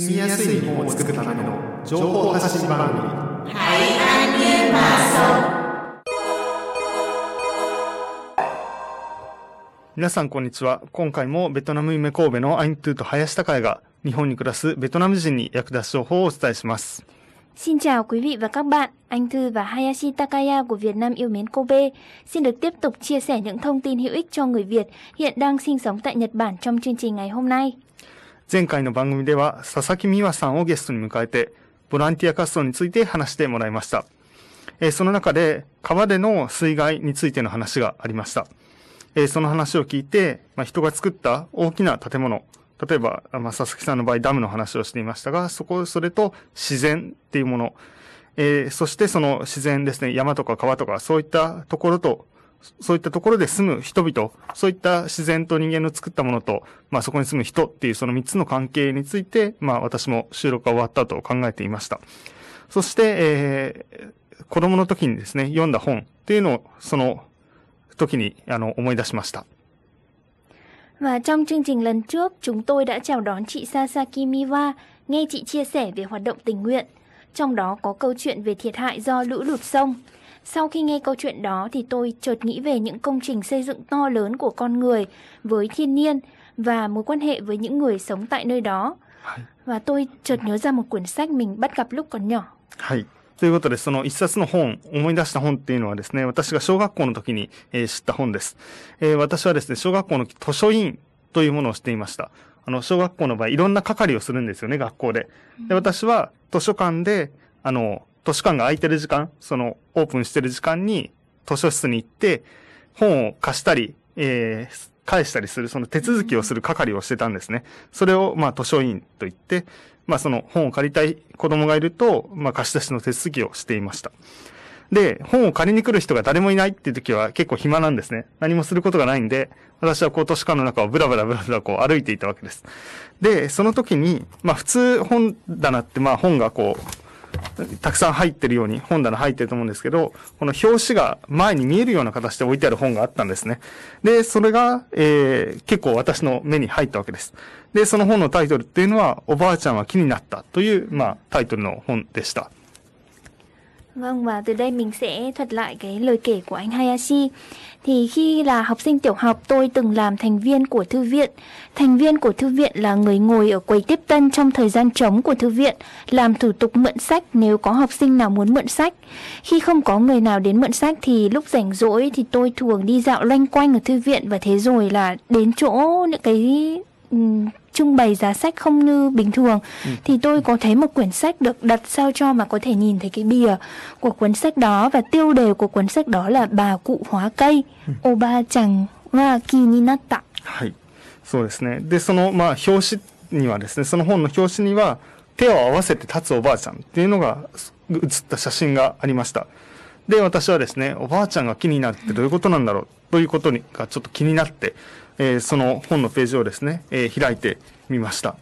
住みやすい日本を作るための情報発信番組海岸电马皆さんこんにちは。今回もベトナム夢神戸のアイントゥーと林高也が日本に暮らすベトナム人に役立つ情報をお伝えします。Xin chào quý vị và các bạn, anh Thư và Hayashi Takaya của Việt Nam yêu mến Kobe xin được tiếp tục chia sẻ những thông tin hữu ích cho người Việt hiện đang sinh sống tại Nhật Bản trong chương trình ngày hôm nay. 前回の番組では佐々木美和さんをゲストに迎えてボランティア活動について話してもらいました。えその中で川での水害についての話がありました。えその話を聞いて、まあ、人が作った大きな建物、例えば、まあ、佐々木さんの場合ダムの話をしていましたが、そこ、それと自然っていうもの、えーそしてその自然ですね、山とか川とかそういったところと、そういったところで住む人々、そういった自然と人間の作ったものと、まあそこに住む人っていうその三つの関係について、まあ私も収録が終わったと考えていました。そして、えー子供の時にですね、読んだ本っていうのをその時にあの思い出しました。Và trong chương trình lần trước, chúng tôi đã chào đón chị Sasaki Miwa, nghe chị chia sẻ về hoạt động tình nguyện. Trong đó có câu chuyện về thiệt hại do lũ lụt sông. Sau khi nghe câu chuyện đó thì tôi chợt nghĩ về những công trình xây dựng to lớn của con người với thiên nhiên và mối quan hệ với những người sống tại nơi đó. はい。 Và tôi chợt nhớ ra một quyển sách mình bắt gặp lúc còn nhỏ. はい。ということで、その一冊の本、思い出した本っていうのはですね、私が小学校の時に、えー知った本です。えー私はですね、小学校の図書委員というものをしていました。あの、小学校の場合、いろんな係をするんですよね、学校で。で、私は図書館で、あの、 図書館が空いてる時間、その、オープンしてる時間に、図書室に行って、本を貸したり、えー返したりする、その手続きをする係をしてたんですね。それを、まあ、図書委員と言って、まあ、その本を借りたい子供がいると、まあ、貸し出しの手続きをしていました。で、本を借りに来る人が誰もいないっていう時は結構暇なんですね。何もすることがないんで、私はこう図書館の中をブラブラブラブラこう歩いていたわけです。で、その時に、まあ普通本棚ってまあ本がこう、たくさん入ってるように本棚入ってると思うんですけど、この表紙が前に見えるような形で置いてある本があったんですね。で、それが、えー、結構私の目に入ったわけです。で、その本のタイトルっていうのは、おばあちゃんは気になったという、まあタイトルの本でした。Vâng và từ đây mình sẽ thuật lại cái lời kể của anh Hayashi. Thì khi là học sinh tiểu học tôi từng làm thành viên của thư viện. Thành viên của thư viện là người ngồi ở quầy tiếp tân trong thời gian trống của thư viện, làm thủ tục mượn sách nếu có học sinh nào muốn mượn sách. Khi không có người nào đến mượn sách thì lúc rảnh rỗi thì tôi thường đi dạo loanh quanh ở thư viện và thế rồi là đến chỗ những cái trưng bày giá sách không như bình thường thì tôi có thấy một quyển sách được đặt sao cho mà có thể nhìn thấy cái bìa của cuốn sách đó và tiêu đề của cuốn sách đó là bà cụ hóa cây Oba chẳng wa ki ni natta はい。そうですね。で、その、まあ、表紙にはですね、その本の表紙には、手を合わせて立つおばあちゃんっていうのが写った写真がありました。で、私はですね、おばあちゃんが木になるってどういうことなんだろうということにがちょっと気になって、 えその本のページをですね、え開いてみました。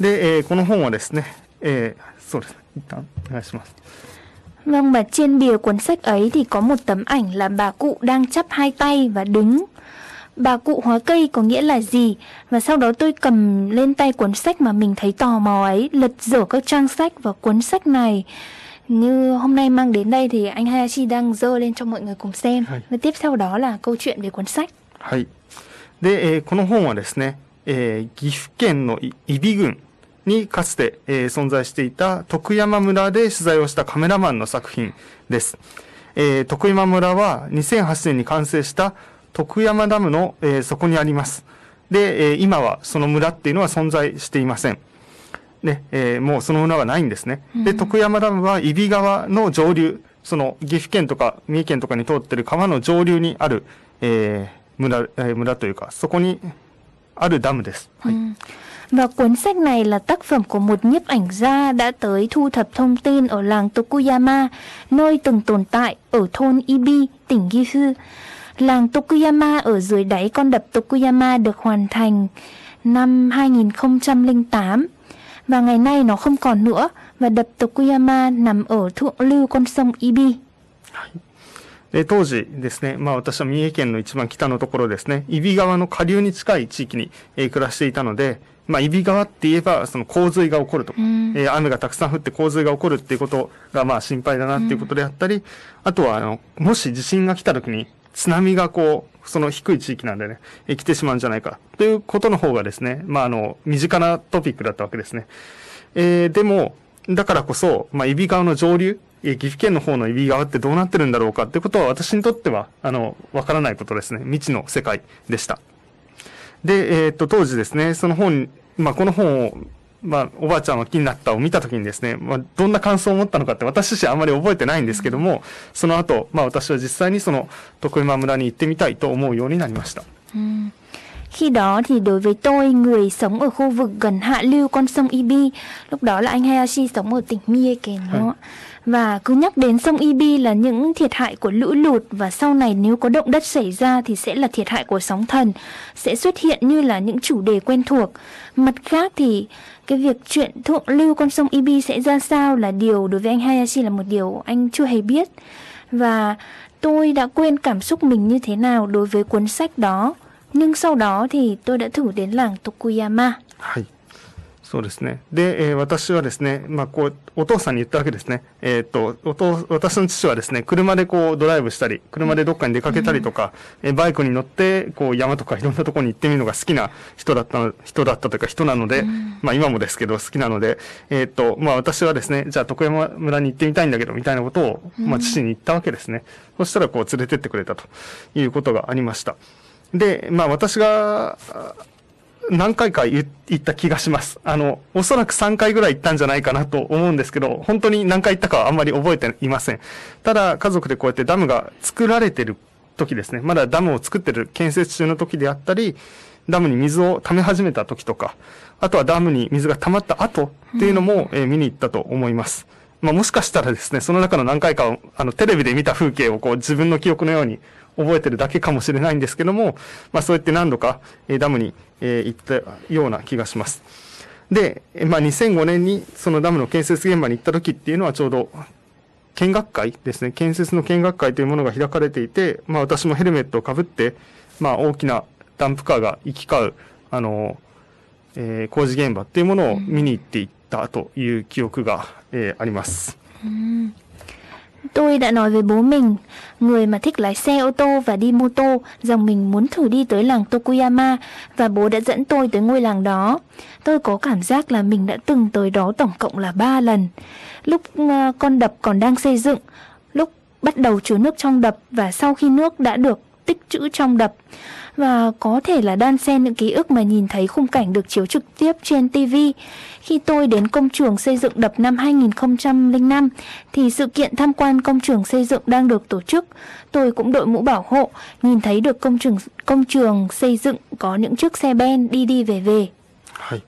で、えこの本はですね、えそうですね、一旦お願いします。Vâng và trên bìa cuốn sách ấy thì có một tấm ảnh là bà cụ đang chắp hai tay và đứng. Bà cụ hóa cây có nghĩa là gì? Và sau đó tôi cầm lên tay cuốn sách mà mình thấy tò mò ấy, lật dở các trang sách và cuốn sách này như hôm nay mang đến đây thì anh Hayashi đang dơ lên cho mọi người cùng xem. Và tiếp theo đó là câu chuyện về cuốn sách. はい。で、えーこの本はですね、えー岐阜県のい揖斐郡にかつて、えー存在していた徳山村で取材をしたカメラマンの作品です。えー徳山村は2008年に完成した徳山ダムの、えー底にあります。で、えー今はその村っていうのは存在していません。ね、えーもうその村はないんですね。で、徳山ダムは揖斐川の上流、その岐阜県とか三重県とかに通ってる川の上流にある、えー村、えー村というか、そこにあるダムです。はい。 Và cuốn sách này là tác phẩm của một nhiếp ảnh gia đã tới thu thập thông tin ở làng Tokuyama, nơi từng tồn tại ở thôn Ibi, tỉnh Gifu. Làng Tokuyama ở dưới đáy con đập Tokuyama được hoàn thành năm 2008 và ngày nay nó không còn nữa và đập Tokuyama nằm ở thượng lưu con sông Ibi. で、当時ですね、まあ私は三重県の一番北のところですね、揖斐川の下流に近い地域に、えー暮らしていたので、まあ、揖斐川って言えば、その洪水が起こるとか、うんえー雨がたくさん降って洪水が起こるっていうことが、まあ、心配だなっていうことであったり、あとは、あの、もし地震が来た時に、津波がこう、その低い地域なんでね、えー来てしまうんじゃないか、ということの方がですね、まあ、あの、身近なトピックだったわけですね。えーでも、だからこそ、まあ、揖斐川の上流、えー岐阜県の方の揖斐川ってどうなってるんだろうかってことは私にとっては、あの、わからないことですね。未知の世界でした。で、えーっと、当時ですね、その本、まあ、この本を、まあ、おばあちゃんは気になったを見たときにですね、まあ、どんな感想を持ったのかって私自身あまり覚えてないんですけども、その後、まあ、私は実際にその、徳山村に行ってみたいと思うようになりました。Khi đó thì đối với tôi, người sống ở khu vực gần hạ lưu con sông Ibi, lúc đó là anh Hayashi sống ở tỉnh Miyake đúng không ạ? Và cứ nhắc đến sông Ibi là những thiệt hại của lũ lụt và sau này nếu có động đất xảy ra thì sẽ là thiệt hại của sóng thần, sẽ xuất hiện như là những chủ đề quen thuộc. Mặt khác thì cái việc chuyện thượng lưu con sông Ibi sẽ ra sao là điều đối với anh Hayashi là một điều anh chưa hề biết. Và tôi đã quên cảm xúc mình như thế nào đối với cuốn sách đó. Nhưng sau đó thì tôi đã thử đến làng Tokuyama. はい。そうですね。で、えー私はですね、まあ、こう、お父さんに言ったわけですね。えーっと、お父、私の父はですね、車でこう、ドライブしたり、車でどっかに出かけたりとか、えーバイクに乗って、こう、山とかいろんなところに行ってみるのが好きな人だったの、人だったというか人なので、まあ、今もですけど、好きなので、えーっと、まあ、私はですね、じゃあ、徳山村に行ってみたいんだけど、みたいなことを、まあ、父に言ったわけですね。そしたら、こう、連れてってくれたということがありました。で、まあ、私が、何回か言言った気がします。あの、おそらく3回ぐらい行ったんじゃないかなと思うんですけど、本当に何回行ったかはあんまり覚えていません。ただ、家族でこうやってダムが作られてる時ですね。まだダムを作ってる建設中の時であったり、ダムに水を溜め始めた時とか、あとはダムに水が溜まった後っていうのも、えー見に行ったと思います。まあ、もしかしたらですね、その中の何回かを、あの、テレビで見た風景をこう自分の記憶のように覚えてるだけかもしれないんですけども、まあそうやって何度か、ダムに、行ったような気がします。で、まあ2005年にそのダムの建設現場に行った時っていうのはちょうど、見学会ですね、建設の見学会というものが開かれていて、まあ私もヘルメットをかぶって、まあ大きなダンプカーが行き交う、あの、えー工事現場っていうものを見に行っていったという記憶が、えーあります。Tôi đã nói với bố mình, người mà thích lái xe ô tô và đi mô tô, rằng mình muốn thử đi tới làng Tokuyama và bố đã dẫn tôi tới ngôi làng đó. Tôi có cảm giác là mình đã từng tới đó tổng cộng là 3 lần. Lúc ờ, con đập còn đang xây dựng, lúc bắt đầu chứa nước trong đập và sau khi nước đã được tích trữ trong đập Và có thể là đan xen những ký ức mà nhìn thấy khung cảnh được chiếu trực tiếp trên TV. Khi tôi đến công trường xây dựng đập năm 2005 thì sự kiện tham quan công trường xây dựng đang được tổ chức. Tôi cũng đội mũ bảo hộ, nhìn thấy được công trường công trường xây dựng có những chiếc xe ben đi đi về về. はい。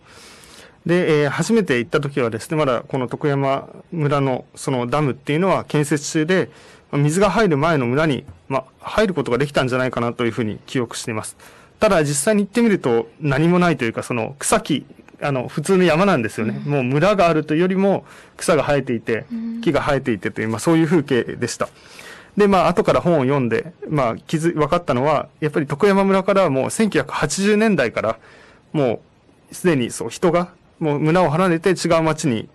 で、えー初めて行った時はですね、まだこの徳山村のそのダムっていうのは建設中で、まあ 水が入る前の村に、まあ、入ることができたんじゃないかなというふうに記憶しています。ただ実際に行ってみると何もないというか、その草木、あの、普通の山なんですよね。もう村があるというよりも草が生えていて、木が生えていてという、まあそういう風景でした。で、まあ、後から本を読んで、まあ、気づ、分かったのは、やっぱり徳山村からはもう1980年代から、もう、すでにそう、人が、もう村を離れて違う町に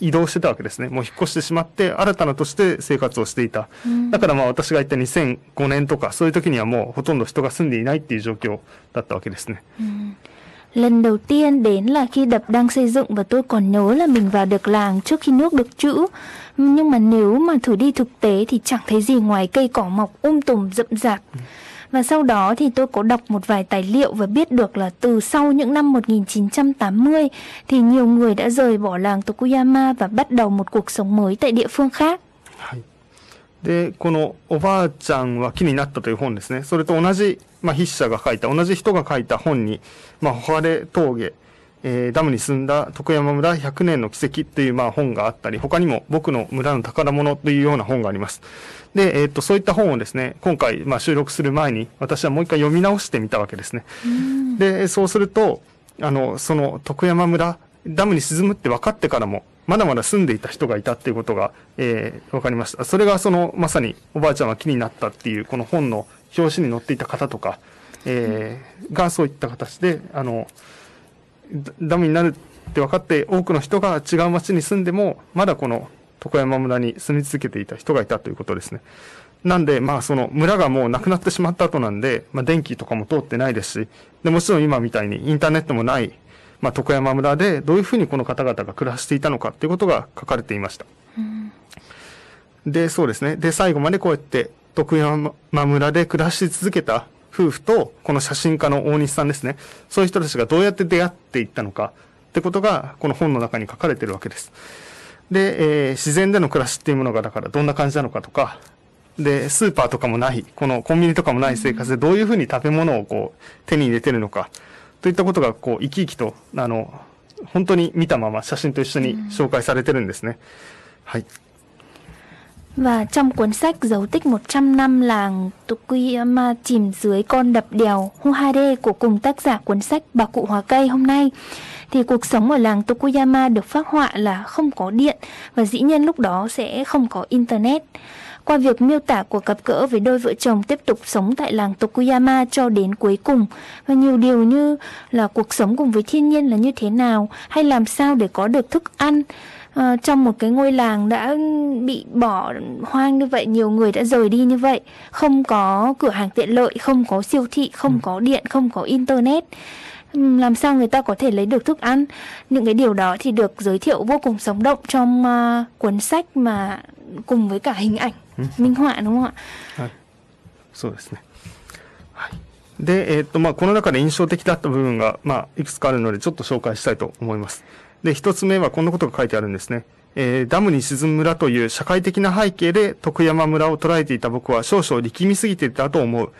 移動してたわけですね。もう引っ越してしまって、新たなとして生活をしていた。だからまあ、私が言った2005年とか、そういう時にはもうほとんど人が住んでいないっていう状況だったわけですね。 Lần đầu tiên đến là khi đập đang xây dựng và tôi còn nhớ là mình vào được làng trước khi nước được trữ. Nhưng mà nếu mà thử đi thực tế thì chẳng thấy gì ngoài cây cỏ mọc um tùm rậm rạp. Và sau đó thì tôi có đọc một vài tài liệu và biết được là từ sau những năm 1980 thì nhiều người đã rời bỏ làng Tokuyama và bắt đầu một cuộc sống mới tại địa phương khác. はい。で、このおばあちゃんは木になったという本ですね。それと同じ、まあ、筆者が書いた、同じ人が書いた本に、まあ、ホハレ峠、 えーダムに住んだ徳山村100年の奇跡という、まあ、本があったり、他にも僕の村の宝物というような本があります。で、えーっと、そういった本をですね、今回、まあ、収録する前に、私はもう一回読み直してみたわけですね。で、そうすると、あの、その徳山村、ダムに沈むって分かってからも、まだまだ住んでいた人がいたっていうことが、えー、分かりました。それがその、まさにおばあちゃんは気になったっていう、この本の表紙に載っていた方とか、えー、がそういった形で、あの、ダムになるって分かって多くの人が違う町に住んでも、まだこの床山村に住み続けていた人がいたということですね。なんで、まあその村がもうなくなってしまった後なんで、まあ電気とかも通ってないですし、で、もちろん今みたいにインターネットもない、まあ床山村でどういうふうにこの方々が暮らしていたのかっていうことが書かれていました。で、そうですね。で、最後までこうやって徳山村で暮らし続けた夫婦と、この写真家の大西さんですね。そういう人たちがどうやって出会っていったのかってことが、この本の中に書かれてるわけです。で、えー、自然での暮らしっていうものが、だからどんな感じなのかとか、で、スーパーとかもない、このコンビニとかもない生活でどういうふうに食べ物をこう手に入れてるのか、といったことがこう生き生きと、あの、本当に見たまま写真と一緒に紹介されてるんですね。はい。Và trong cuốn sách Dấu tích 100 năm làng Tukuyama chìm dưới con đập đèo Huhade của cùng tác giả cuốn sách Bà cụ hóa cây hôm nay, thì cuộc sống ở làng Tokuyama được phác họa là không có điện và dĩ nhiên lúc đó sẽ không có internet. Qua việc miêu tả của cặp cỡ với đôi vợ chồng tiếp tục sống tại làng Tokuyama cho đến cuối cùng, và nhiều điều như là cuộc sống cùng với thiên nhiên là như thế nào, hay làm sao để có được thức ăn uh, trong một cái ngôi làng đã bị bỏ hoang như vậy nhiều người đã rời đi như vậy không có cửa hàng tiện lợi không có siêu thị không ừ. có điện không có internet làm sao người ta có thể lấy được thức ăn những cái điều đó thì được giới thiệu vô cùng sống động trong uh, cuốn sách mà cùng với cả hình ảnh minh họa đúng không ạ? はい、そうですね。はい。で、えっ、ー、と、まあ、この中で印象的だった部分が、まあ、いくつかあるので、ちょっと紹介したいと思います。 で、一つ目はこんなことが書いてあるんですね。えー、ダムに沈む村という社会的な背景で徳山村を捉えていた僕は少々力みすぎていたと思う。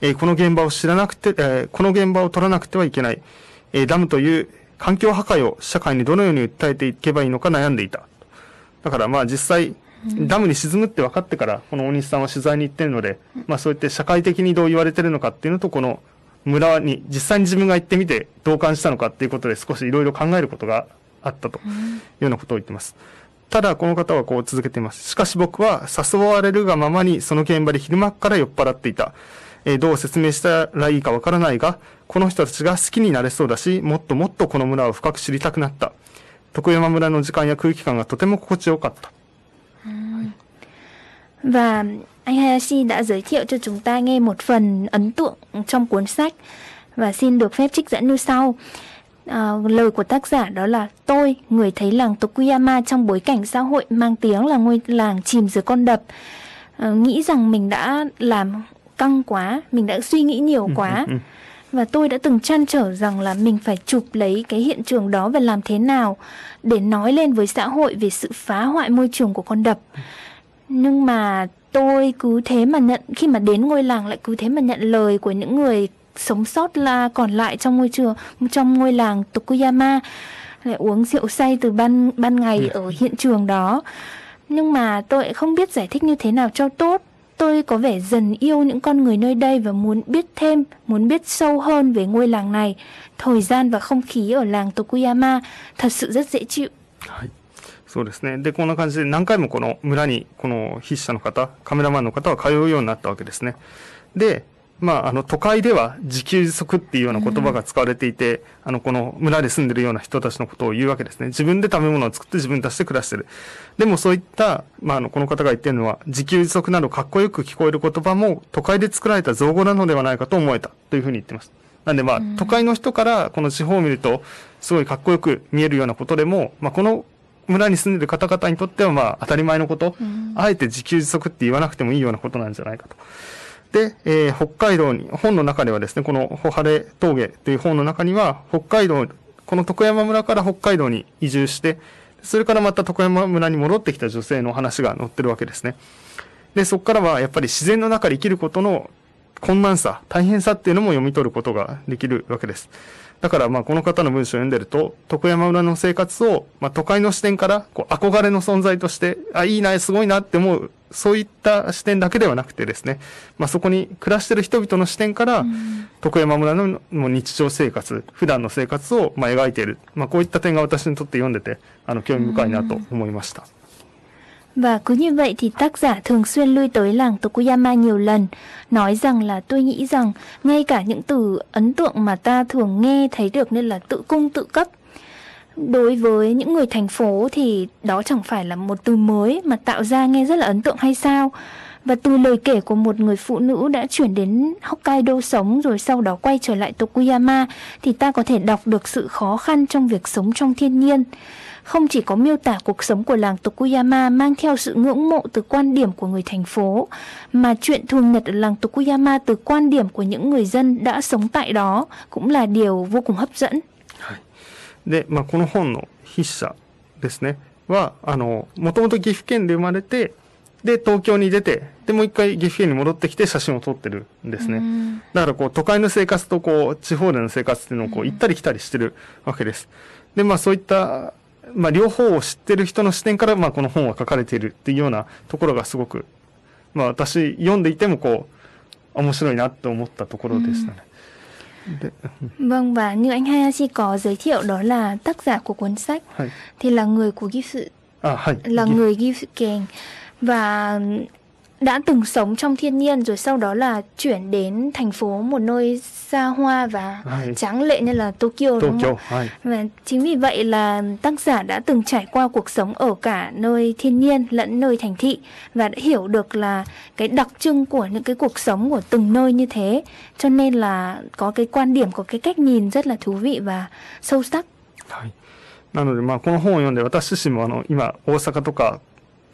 えー、この現場を知らなくて、えー、この現場を取らなくてはいけない。えダムという環境破壊を社会にどのように訴えていけばいいのか悩んでいた。だからまあ実際、ダムに沈むって分かってから、この大西さんは取材に行ってるので、まあそうやって社会的にどう言われてるのかっていうのと、この村に実際に自分が行ってみてどう感じたのかっていうことで少しいろいろ考えることがあったというようなことを言っています。ただ、この方はこう続けています。しかし僕は誘われるがままにその現場で昼間から酔っ払っていた。えー、どう説明したらいいかわからないが、この人たちが好きになれそうだし、もっともっとこの村を深く知りたくなった。徳山村の時間や空気感がとても心地よかった。Và anh Hayashi đã giới thiệu cho chúng ta nghe một phần ấn tượng trong cuốn sách và xin được phép trích dẫn như sau. À, lời của tác giả đó là tôi, người thấy làng Tokuyama trong bối cảnh xã hội mang tiếng là ngôi làng chìm dưới con đập, à, nghĩ rằng mình đã làm căng quá, mình đã suy nghĩ nhiều ừ, quá. Ừ, ừ. Và tôi đã từng chăn trở rằng là mình phải chụp lấy cái hiện trường đó và làm thế nào để nói lên với xã hội về sự phá hoại môi trường của con đập nhưng mà tôi cứ thế mà nhận khi mà đến ngôi làng lại cứ thế mà nhận lời của những người sống sót là còn lại trong ngôi trường trong ngôi làng Tokuyama lại uống rượu say từ ban ban ngày yeah. ở hiện trường đó nhưng mà tôi không biết giải thích như thế nào cho tốt tôi có vẻ dần yêu những con người nơi đây và muốn biết thêm muốn biết sâu hơn về ngôi làng này thời gian và không khí ở làng Tokuyama thật sự rất dễ chịu そうですね。で、こんな感じで何回もこの村に、この筆者の方、カメラマンの方は通うようになったわけですね。で、 まあ、あの、都会では自給自足っていうような言葉が使われていて、うん、あの、この村で住んでるような人たちのことを言うわけですね。自分で食べ物を作って自分たちで暮らしてる。でもそういった、まあ、あの、この方が言ってるのは、自給自足などかっこよく聞こえる言葉も都会で作られた造語なのではないかと思えたというふうに言ってます。なんでまあ、都会の人からこの地方を見ると、すごいかっこよく見えるようなことでも、まあ、この村に住んでる方々にとってはまあ当たり前のこと、うん、あえて自給自足って言わなくてもいいようなことなんじゃないかと。で、えー、北海道に、本の中ではですね、このホハレ峠という本の中には、北海道、この徳山村から北海道に移住して、それからまた徳山村に戻ってきた女性の話が載ってるわけですね。で、そこからはやっぱり自然の中で生きることの困難さ、大変さっていうのも読み取ることができるわけです。だからまあこの方の文章を読んでると、徳山村の生活を、まあ、都会の視点からこう憧れの存在として、あ、いいな、すごいなって思う、そういった視点だけではなくてですね、まあ、そこに暮らしてる人々の視点から、うん、徳山村のもう日常生活、普段の生活をまあ描いている。まあ、こういった点が私にとって読んでて、あの、興味深いなと思いました。Và cứ như vậy thì tác giả thường xuyên lui tới làng Tokuyama nhiều lần, nói rằng là tôi nghĩ rằng ngay cả những từ ấn tượng mà ta thường nghe thấy được nên là tự cung tự cấp. Đối với những người thành phố thì đó chẳng phải là một từ mới mà tạo ra nghe rất là ấn tượng hay sao? Và từ lời kể của một người phụ nữ đã chuyển đến Hokkaido sống rồi sau đó quay trở lại Tokuyama thì ta có thể đọc được sự khó khăn trong việc sống trong thiên nhiên không chỉ có miêu tả cuộc sống của làng Tokuyama mang theo sự ngưỡng mộ từ quan điểm của người thành phố, mà chuyện thường nhật ở làng Tokuyama từ quan điểm của những người dân đã sống tại đó cũng là điều vô cùng hấp dẫn. で、まあ、この本の筆者ですね、は、あの、もともと岐阜県で生まれて、で、東京に出て、で、もう一回岐阜県に戻ってきて写真を撮ってるんですね。だからこう、都会の生活とこう、地方での生活っていうのをこう、行ったり来たりしてるわけです。で、まあそういった まあ、両方を知ってる人の視点から、まあ、この本は書かれているっていうようなところがすごく、まあ、私読んでいてもこう面白いなと思ったところでしたね。De... Vâng và như anh Hayashi có giới thiệu đó là tác giả của cuốn sách Hay. thì là người của Gifu à, hay. là người Gifu Keng và đã từng sống trong thiên nhiên rồi sau đó là chuyển đến thành phố một nơi xa hoa và Hay. tráng lệ như là Tokyo, đúng Tokyo, không? hay. Và chính vì vậy là tác giả đã từng trải qua cuộc sống ở cả nơi thiên nhiên lẫn nơi thành thị và đã hiểu được là cái đặc trưng của những cái cuộc sống của từng nơi như thế cho nên là có cái quan điểm có cái cách nhìn rất là thú vị và sâu sắc. はい。なので、まあ、この本を読んで、私自身も、あの、今、大阪とか、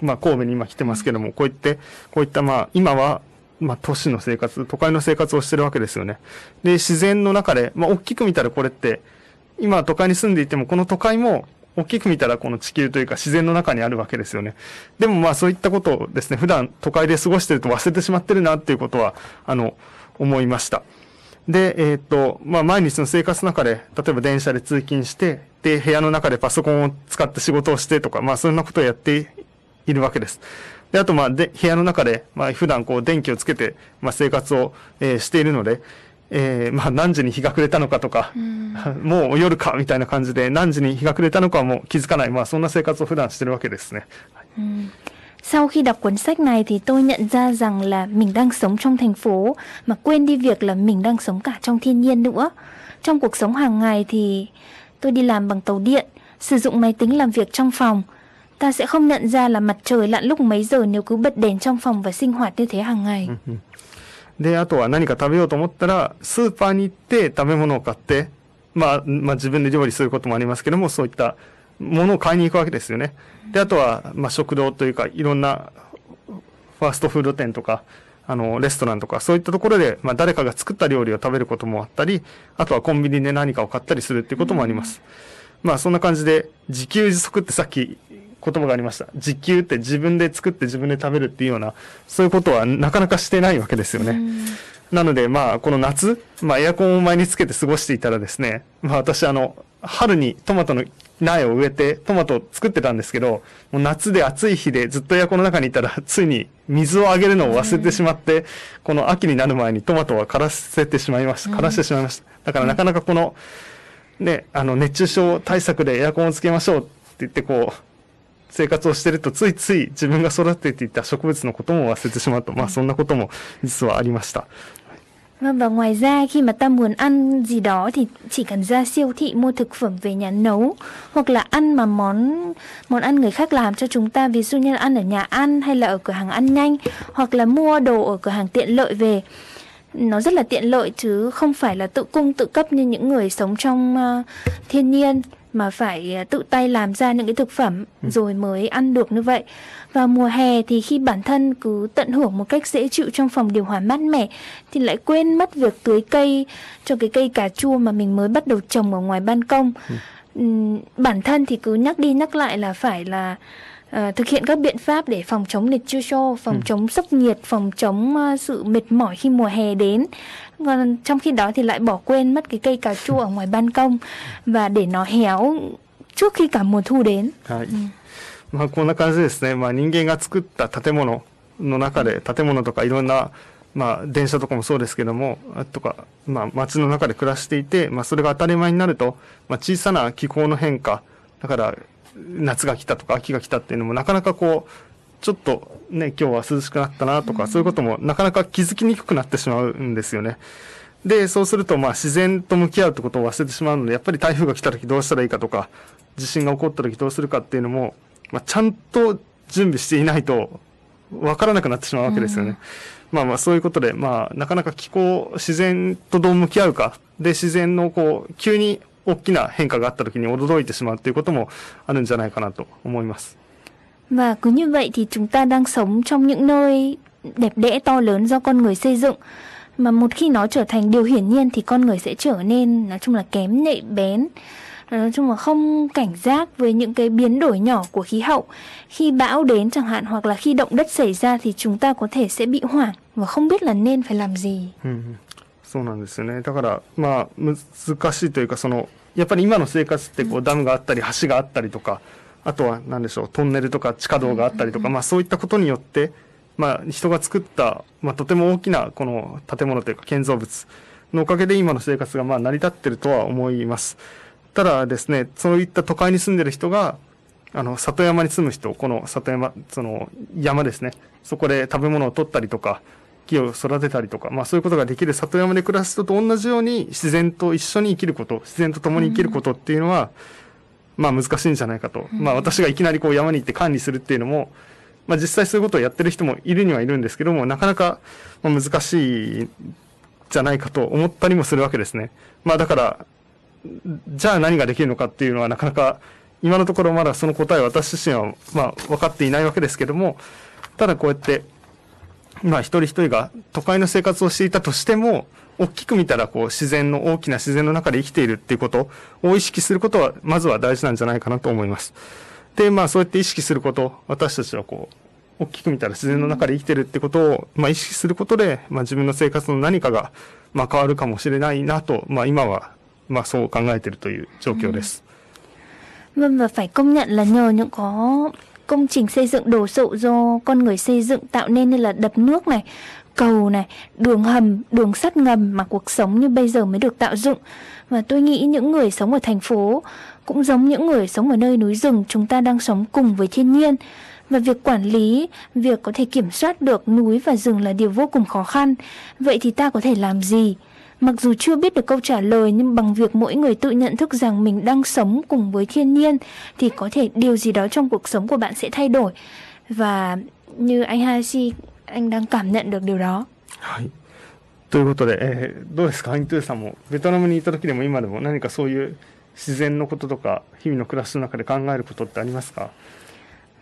まあ、神戸に今来てますけども、こういって、こういった、まあ、今は、まあ、都市の生活、都会の生活をしてるわけですよね。で、自然の中で、まあ、大きく見たらこれって、今都会に住んでいても、この都会も、大きく見たらこの地球というか自然の中にあるわけですよね。でもまあそういったことをですね、普段都会で過ごしてると忘れてしまってるなっていうことは、あの、思いました。で、えー、っと、まあ毎日の生活の中で、例えば電車で通勤して、で、部屋の中でパソコンを使って仕事をしてとか、まあそんなことをやっているわけです。で、あと、まあ、で、部屋の中で、まあ、普段こう、電気をつけて、まあ、生活を、えー、しているので、えー、まあ、何時に日が暮れたのかとか、もう夜か、みたいな感じで、何時に日が暮れたのかはもう気づかない、まあ、そんな生活を普段してるわけですね。Sau khi đọc cuốn sách này thì tôi nhận ra rằng là mình đang sống trong thành phố mà quên đi việc là mình đang sống cả trong thiên nhiên nữa. Trong cuộc sống hàng ngày thì tôi đi làm bằng tàu điện, sử dụng máy tính làm việc trong phòng, ta sẽ không nhận ra là mặt trời lặn lúc mấy giờ nếu cứ bật đèn trong phòng và sinh hoạt như thế hàng ngày. で、あとは何か食べようと思ったら、スーパーに行って食べ物を買って、まあ、まあ自分で料理することもありますけども、そういったものを買いに行くわけですよね。で、あとは、まあ食堂というか、いろんなファーストフード店とか、あの、レストランとか、そういったところで、まあ誰かが作った料理を食べることもあったり、あとはコンビニで何かを買ったりするっていうこともあります。まあそんな感じで、自給自足ってさっき 言葉がありました。自給って自分で作って自分で食べるっていうような、そういうことはなかなかしてないわけですよね。なので、まあ、この夏、まあ、エアコンを前につけて過ごしていたらですね、まあ、私、あの、春にトマトの苗を植えて、トマトを作ってたんですけど、もう夏で暑い日でずっとエアコンの中にいたら、ついに水をあげるのを忘れてしまって、この秋になる前にトマトは枯らせてしまいました。枯らしてしまいました。だからなかなかこの、ね、あの、熱中症対策でエアコンをつけましょうって言って、こう、生活をしてるとついつい自分が育てていた植物のことも忘れてしまうと、まあそんなことも実はありました。Vâng và ngoài ra khi mà ta muốn ăn gì đó thì chỉ cần ra siêu thị mua thực phẩm về nhà nấu hoặc là ăn mà món món ăn người khác làm cho chúng ta ví dụ như là ăn ở nhà ăn hay là ở cửa hàng ăn nhanh hoặc là mua đồ ở cửa hàng tiện lợi về nó rất là tiện lợi chứ không phải là tự cung tự cấp như những người sống trong uh, thiên nhiên mà phải à, tự tay làm ra những cái thực phẩm ừ. rồi mới ăn được như vậy. Vào mùa hè thì khi bản thân cứ tận hưởng một cách dễ chịu trong phòng điều hòa mát mẻ thì lại quên mất việc tưới cây cho cái cây cà chua mà mình mới bắt đầu trồng ở ngoài ban công. Ừ. bản thân thì cứ nhắc đi nhắc lại là phải là uh, thực hiện các biện pháp để phòng chống nhiệt chưa cho, phòng ừ. chống sốc nhiệt, phòng chống uh, sự mệt mỏi khi mùa hè đến. Còn trong khi đó thì lại bỏ quên mất cái cây cà chua ở ngoài ban công và để nó héo trước khi cả mùa thu đến. はい。まあこんな感じですね。まあ人間が作った建物の中で建物とかいろんなまあ電車とかもそうですけども、とかまあ街の中で暮らしていて、まあそれが当たり前になると、まあ小さな気候の変化、だから 夏が来たとか秋が来たっていうのもなかなかこうちょっとね、今日は涼しくなったなとか、そういうこともなかなか気づきにくくなってしまうんですよね。で、そうすると、まあ、自然と向き合うってことを忘れてしまうので、やっぱり台風が来た時どうしたらいいかとか、地震が起こった時どうするかっていうのも、まあ、ちゃんと準備していないと、わからなくなってしまうわけですよね。まあまあ、そういうことで、まあ、なかなか気候、自然とどう向き合うか、で、自然のこう、急に大きな変化があった時に驚いてしまうっていうこともあるんじゃないかなと思います。Và cứ như vậy thì chúng ta đang sống trong những nơi đẹp đẽ to lớn do con người xây dựng. Mà một khi nó trở thành điều hiển nhiên thì con người sẽ trở nên nói chung là kém nhạy bén. Nói chung là không cảnh giác với những cái biến đổi nhỏ của khí hậu. Khi bão đến chẳng hạn hoặc là khi động đất xảy ra thì chúng ta có thể sẽ bị hoảng và không biết là nên phải làm gì. そうなんですよね。だから、まあ、難しいというか、その、やっぱり今の生活ってこうダムがあったり橋があったりとか、あとは何でしょう、トンネルとか地下道があったりとか、まあそういったことによって、まあ人が作った、まあとても大きなこの建物というか建造物のおかげで今の生活がまあ成り立ってるとは思います。ただですね、そういった都会に住んでる人が、あの、里山に住む人、この里山、その山ですね、そこで食べ物を取ったりとか、木を育てたりとか、まあそういうことができる里山で暮らす人と同じように自然と一緒に生きること、自然と共に生きることっていうのは、うんまあ難しいんじゃないかと。まあ私がいきなりこう山に行って管理するっていうのも、まあ実際そういうことをやってる人もいるにはいるんですけども、なかなか難しいじゃないかと思ったりもするわけですね。まあだから、じゃあ何ができるのかっていうのはなかなか今のところまだその答えは私自身はまあ分かっていないわけですけども、ただこうやって、まあ一人一人が都会の生活をしていたとしても、大きく見たらこう自然の大きな自然の中で生きているっていうことを意識することはまずは大事なんじゃないかなと思います。で、まあそうやって意識すること、私たちはこう、大きく見たら自然の中で生きてるってことを、まあ、意識することで、まあ、自分の生活の何かが、まあ、変わるかもしれないなと、まあ、今は、まあ、そう考えているという状況です。Vâng và phải công nhận là nhờ những có công trình xây dựng đồ sộ do con người xây dựng tạo nên như là đập nước này cầu này, đường hầm, đường sắt ngầm mà cuộc sống như bây giờ mới được tạo dựng. Và tôi nghĩ những người sống ở thành phố cũng giống những người sống ở nơi núi rừng, chúng ta đang sống cùng với thiên nhiên. Và việc quản lý, việc có thể kiểm soát được núi và rừng là điều vô cùng khó khăn. Vậy thì ta có thể làm gì? Mặc dù chưa biết được câu trả lời nhưng bằng việc mỗi người tự nhận thức rằng mình đang sống cùng với thiên nhiên thì có thể điều gì đó trong cuộc sống của bạn sẽ thay đổi. Và như anh Hashi anh đang cảm nhận được điều đó. はい。ということで、えー、どうですか、アイントゥーさんも、ベトナムにいた時でも今でも何かそういう自然のこととか、日々の暮らしの中で考えることってありますか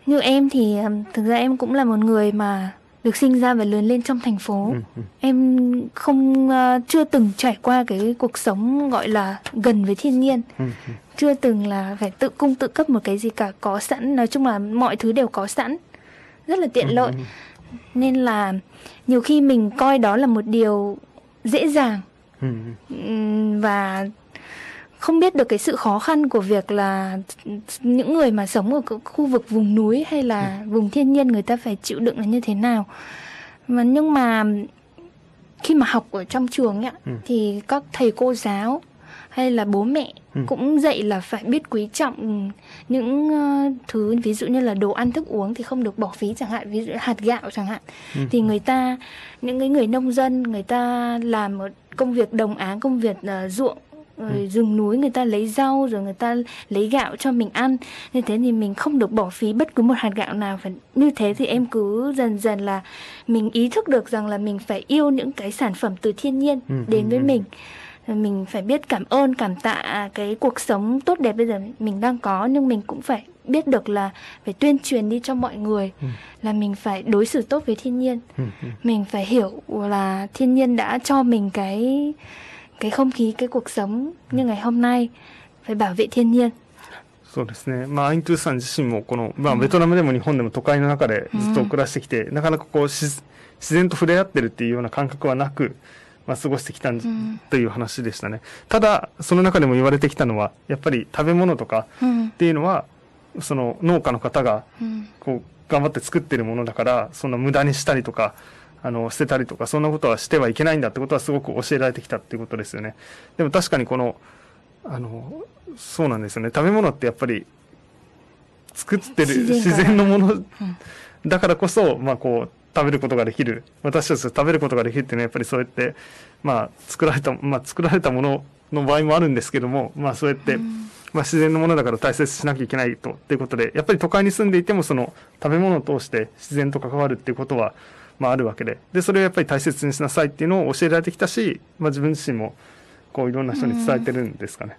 Như em thì thực ra em cũng là một người mà được sinh ra và lớn lên trong thành phố. Ừ, ừ. Em không uh, chưa từng trải qua cái cuộc sống gọi là gần với thiên nhiên. Ừ. Chưa từng là phải tự cung tự cấp một cái gì cả có sẵn, nói chung là mọi thứ đều có sẵn. Rất là tiện lợi. Nên là nhiều khi mình coi đó là một điều dễ dàng và không biết được cái sự khó khăn của việc là những người mà sống ở khu vực vùng núi hay là ừ. vùng thiên nhiên người ta phải chịu đựng là như thế nào mà nhưng mà khi mà học ở trong trường ấy, ừ. thì các thầy cô giáo hay là bố mẹ ừ. cũng dạy là phải biết quý trọng những uh, thứ ví dụ như là đồ ăn thức uống thì không được bỏ phí chẳng hạn ví dụ hạt gạo chẳng hạn ừ. thì người ta những cái người nông dân người ta làm một công việc đồng áng công việc uh, ruộng rồi ừ. rừng núi người ta lấy rau rồi người ta lấy gạo cho mình ăn như thế thì mình không được bỏ phí bất cứ một hạt gạo nào phải như thế thì em cứ dần dần là mình ý thức được rằng là mình phải yêu những cái sản phẩm từ thiên nhiên ừ. đến ừ, với ừ. mình mình phải biết cảm ơn cảm tạ cái cuộc sống tốt đẹp bây giờ mình đang có nhưng mình cũng phải biết được là phải tuyên truyền đi cho mọi người ừ. là mình phải đối xử tốt với thiên nhiên ừ. mình phải hiểu là thiên nhiên đã cho mình cái cái không khí cái cuộc sống như ngày hôm nay phải bảo vệ thiên nhiên そうですね。まあ、アイントゥーさん自身も、この、まあ、ベトナムでも日本でも都会の中でずっと暮らしてきて、うん、なかなかこう、自然と触れ合ってるっていうような感覚はなく、まあ、過ごしてきたん、という話でしたね。ただ、その中でも言われてきたのは、やっぱり食べ物とかっていうのは、うん、その農家の方が、こう、頑張って作ってるものだから、その無駄にしたりとか、 あの、捨てたりとか、そんなことはしてはいけないんだってことはすごく教えられてきたっていうことですよね。でも確かにこの、あの、そうなんですよね。食べ物ってやっぱり、作ってる自然のものだからこそ、まあこう、食べることができる。私たちが食べることができるっていうのはやっぱりそうやって、まあ作られた、まあ作られたものの場合もあるんですけども、まあそうやって、まあ自然のものだから大切にしなきゃいけないと、っていうことで、やっぱり都会に住んでいてもその食べ物を通して自然と関わるっていうことは、まああるわけで、で、それをやっぱり大切にしなさいっていうのを教えられてきたし、まあ自分自身も、こういろんな人に伝えてるんですかね。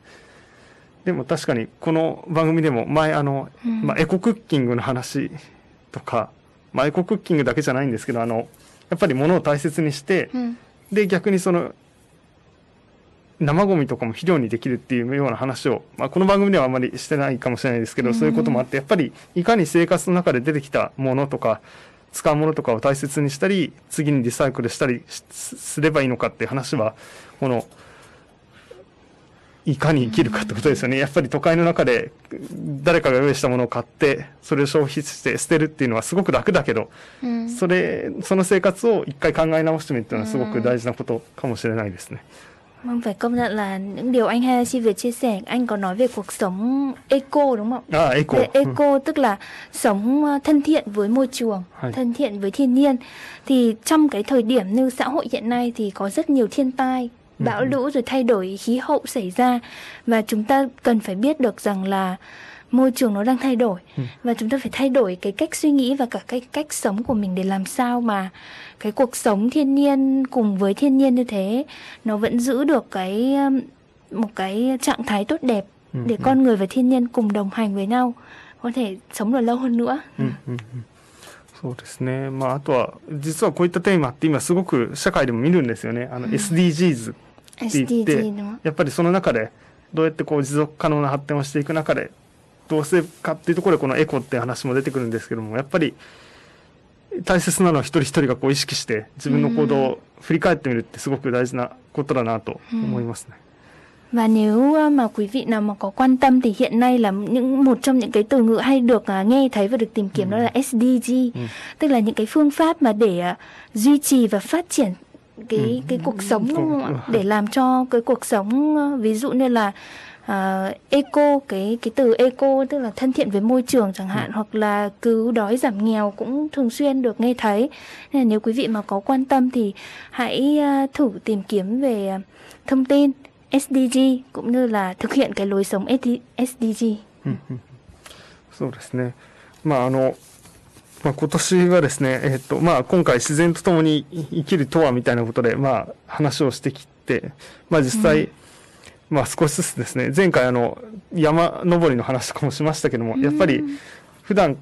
でも確かにこの番組でも前あの、まあ、エコクッキングの話とか、まあ、エコクッキングだけじゃないんですけどあのやっぱり物を大切にして、うん。で逆にその生ゴミとかも肥料にできるっていうような話を、まあ、この番組ではあまりしてないかもしれないですけど、そういうこともあってやっぱりいかに生活の中で出てきたものとか使うものとかを大切にしたり次にリサイクルしたりしすればいいのかっていう話はこのいかに生きるかってことですよね。やっぱり都会の中で誰かが用意したものを買ってそれを消費して捨てるっていうのはすごく楽だけど、Ừ. それその生活を一回考え直してみるっていうのはすごく大事なことかもしれないですね。Vâng, phải công nhận là những điều anh Hayashi Việt chia sẻ, anh có nói về cuộc sống eco đúng không? À, eco. Về eco tức là sống ờ, thân thiện với môi trường, Hay. thân thiện với thiên nhiên. Thì trong cái thời điểm như xã hội hiện nay thì có rất nhiều thiên tai, ừ. bão lũ rồi thay đổi khí hậu xảy ra và chúng ta cần phải biết được rằng là môi trường nó đang thay đổi ừ. và chúng ta phải thay đổi cái cách suy nghĩ và cả cái cách sống của mình để làm sao mà cái cuộc sống thiên nhiên cùng với thiên nhiên như thế nó vẫn giữ được cái um, một cái trạng thái tốt đẹp Ừ, để con người và thiên nhiên cùng đồng hành với nhau có thể sống được lâu hơn nữa うんうんうんそうですね。まあ、あとは、実はこういったテーマって今すごく社会でも見るんですよね。あの、SDGs って言って、 SDG のやっぱりその中で、どうやってこう持続可能な発展をしていく中で、どうするかっていうところでこのエコっていう話も出てくるんですけども、やっぱり、 大切なのは一人一人がこう意識して自分の行動を振り返ってみるってすごく大事なことだなと思いますね。 Và nếu à, mà quý vị nào mà có quan tâm thì hiện nay là những một trong những cái từ ngữ hay được à, nghe thấy và được tìm kiếm đó là SDG, tức là những cái phương pháp mà để à, duy trì và phát triển cái cái cuộc sống đúng không ạ? để làm cho cái cuộc sống à, ví dụ như là à, eco cái cái từ eco tức là thân thiện với môi trường chẳng hạn hoặc là cứu đói giảm nghèo cũng thường xuyên được nghe thấy nên là nếu quý vị mà có quan tâm thì hãy à, thử tìm kiếm về à, thông tin SDG cũng như là thực hiện cái lối sống SD SDG. そうですね。まああの、まあ、今年はですね、えっ、と、まあ今回自然と共に生きるとはみたいなことで、まあ話をしてきて、まあ実際、 まあ少しずつですね、前回あの、山登りの話とかもしましたけども、やっぱり普段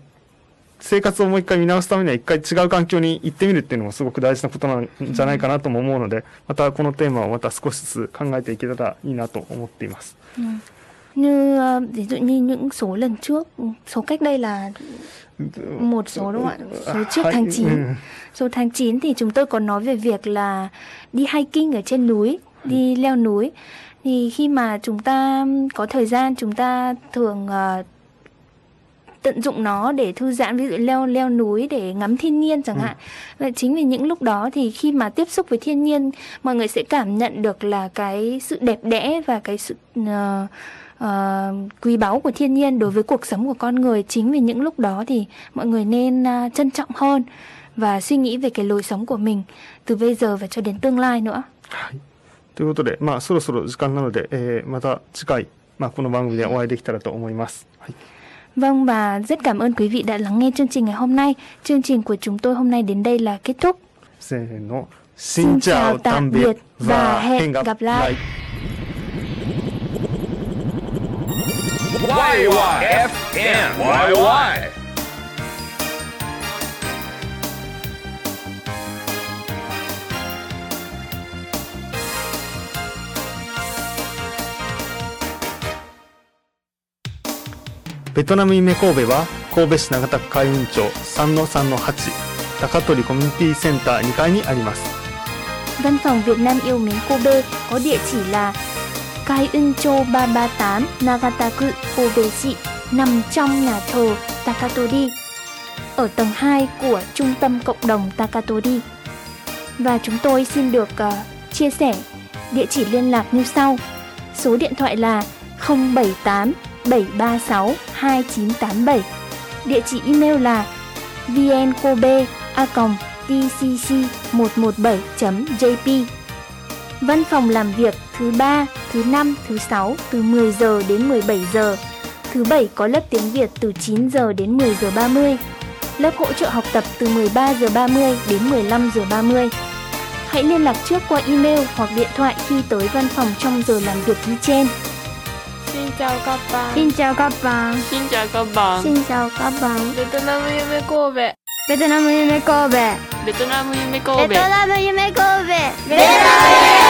生活をもう一回見直すためには一回違う環境に行ってみるっていうのもすごく大事なことなんじゃないかなとも思うので、またこのテーマをまた少しずつ考えていけたらいいなと思っています。 Như ờ, ví dụ như những số lần trước, số cách đây là một số đúng không ạ? Số trước Hay- tháng 9. ừ. Số tháng 9 thì chúng tôi có nói về việc là đi hiking ở trên núi, đi leo núi. thì khi mà chúng ta có thời gian chúng ta thường ờ, tận dụng nó để thư giãn ví dụ leo leo núi để ngắm thiên nhiên chẳng hạn. Và chính vì những lúc đó thì khi mà tiếp xúc với thiên nhiên mọi người sẽ cảm nhận được là cái sự đẹp đẽ và cái sự ờ, ờ, quý báu của thiên nhiên đối với cuộc sống của con người. Chính vì những lúc đó thì mọi người nên à, trân trọng hơn và suy nghĩ về cái lối sống của mình từ bây giờ và cho đến tương lai nữa。ということで、まあ、そろそろ時間なので、えーまた次回、まあ、この番組でお会いできたらと思います。はい。 Vâng và rất cảm ơn quý vị đã lắng nghe chương trình ngày hôm nay. Chương trình của chúng tôi hôm nay đến đây là kết thúc. せーの。 Xin chào tạm biệt và hẹn gặp lại. YYFMYY. YY ベトナム夢神戸は、神戸市長田区海運町3-3-8、高取コミュニティセンター2階にあります。 Văn phòng Việt Nam yêu mến Kobe có địa chỉ là Kai Eun Cho 338 Nagataku Kobeshi nằm trong nhà thờ Takatori ở tầng 2 của trung tâm cộng đồng Takatori. Và chúng tôi xin được ờ, chia sẻ địa chỉ liên lạc như sau. Số điện thoại là 078 736 2987 Địa chỉ email là vncobe@tcc117.jp. Văn phòng làm việc thứ ba, thứ năm, thứ sáu từ 10 giờ đến 17 giờ. Thứ bảy có lớp tiếng Việt từ 9 giờ đến 10 giờ 30. Lớp hỗ trợ học tập từ 13 giờ 30 đến 15 giờ 30. Hãy liên lạc trước qua email hoặc điện thoại khi tới văn phòng trong giờ làm việc như trên. チャオカッパン。おかっぱん。カッパン。ベトナム夢神戸。ベトナム夢神戸。ベトナム夢神戸。ベトナム夢神戸。ベトナム